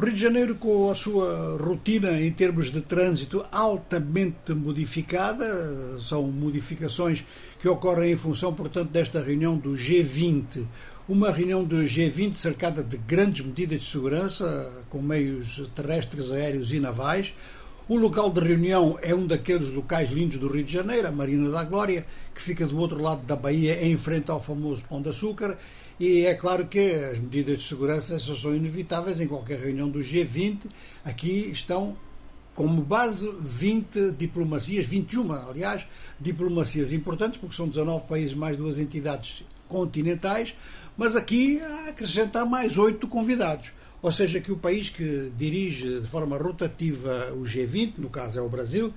O Rio de Janeiro, com a sua rotina em termos de trânsito altamente modificada, são modificações que ocorrem em função, portanto, desta reunião do G20. Uma reunião do G20 cercada de grandes medidas de segurança, com meios terrestres, aéreos e navais. O local de reunião é um daqueles locais lindos do Rio de Janeiro, a Marina da Glória, que fica do outro lado da Bahia, em frente ao famoso Pão de Açúcar. E é claro que as medidas de segurança são inevitáveis em qualquer reunião do G20. Aqui estão como base 20 diplomacias, 21, aliás, diplomacias importantes, porque são 19 países mais duas entidades continentais, mas aqui acrescentar mais oito convidados. Ou seja, que o país que dirige de forma rotativa o G20, no caso é o Brasil,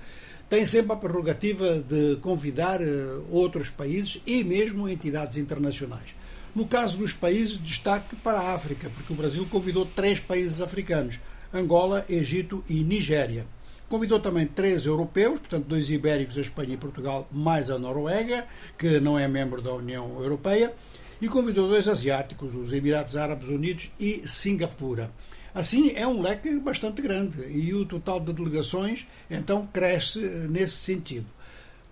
tem sempre a prerrogativa de convidar eh, outros países e mesmo entidades internacionais. No caso dos países, destaque para a África, porque o Brasil convidou três países africanos: Angola, Egito e Nigéria. Convidou também três europeus, portanto, dois ibéricos, a Espanha e Portugal, mais a Noruega, que não é membro da União Europeia, e convidou dois asiáticos, os Emirados Árabes Unidos e Singapura. Assim, é um leque bastante grande e o total de delegações então cresce nesse sentido.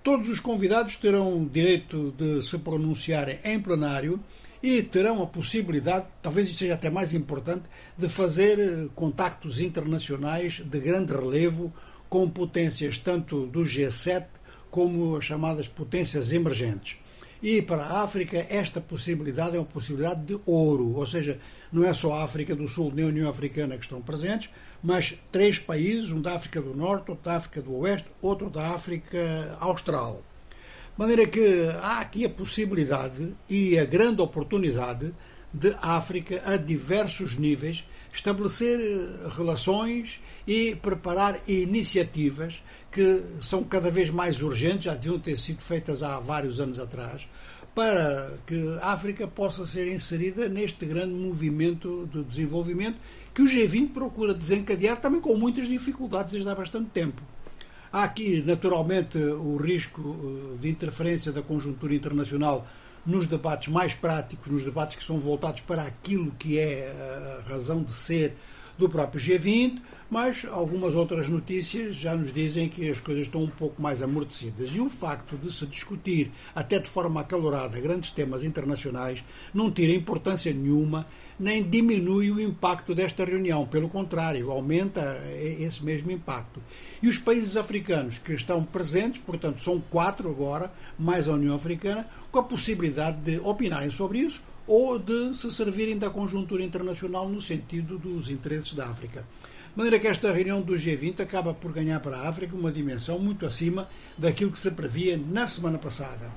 Todos os convidados terão direito de se pronunciarem em plenário e terão a possibilidade, talvez isto seja até mais importante, de fazer eh, contactos internacionais de grande relevo com potências tanto do G7 como as chamadas potências emergentes. E para a África, esta possibilidade é uma possibilidade de ouro, ou seja, não é só a África do Sul nem a União Africana que estão presentes, mas três países, um da África do Norte, outro da África do Oeste, outro da África Austral. De maneira que há aqui a possibilidade e a grande oportunidade de África, a diversos níveis, estabelecer eh, relações e preparar iniciativas que são cada vez mais urgentes, já deviam ter sido feitas há vários anos atrás, para que a África possa ser inserida neste grande movimento de desenvolvimento que o G20 procura desencadear também com muitas dificuldades desde há bastante tempo. Há aqui, naturalmente, o risco eh, de interferência da conjuntura internacional nos debates mais práticos, nos debates que são voltados para aquilo que é a razão de ser do próprio G20, mas algumas outras notícias já nos dizem que as coisas estão um pouco mais amortecidas. E o facto de se discutir, até de forma acalorada, grandes temas internacionais, não tira importância nenhuma, nem diminui o impacto desta reunião. Pelo contrário, aumenta esse mesmo impacto. E os países africanos que estão presentes, portanto, são quatro agora, mais a União Africana, com a possibilidade de opinarem sobre isso ou de se servirem da conjuntura internacional no sentido dos interesses da África. De maneira que esta reunião do G20 acaba por ganhar para a África uma dimensão muito acima daquilo que se previa na semana passada.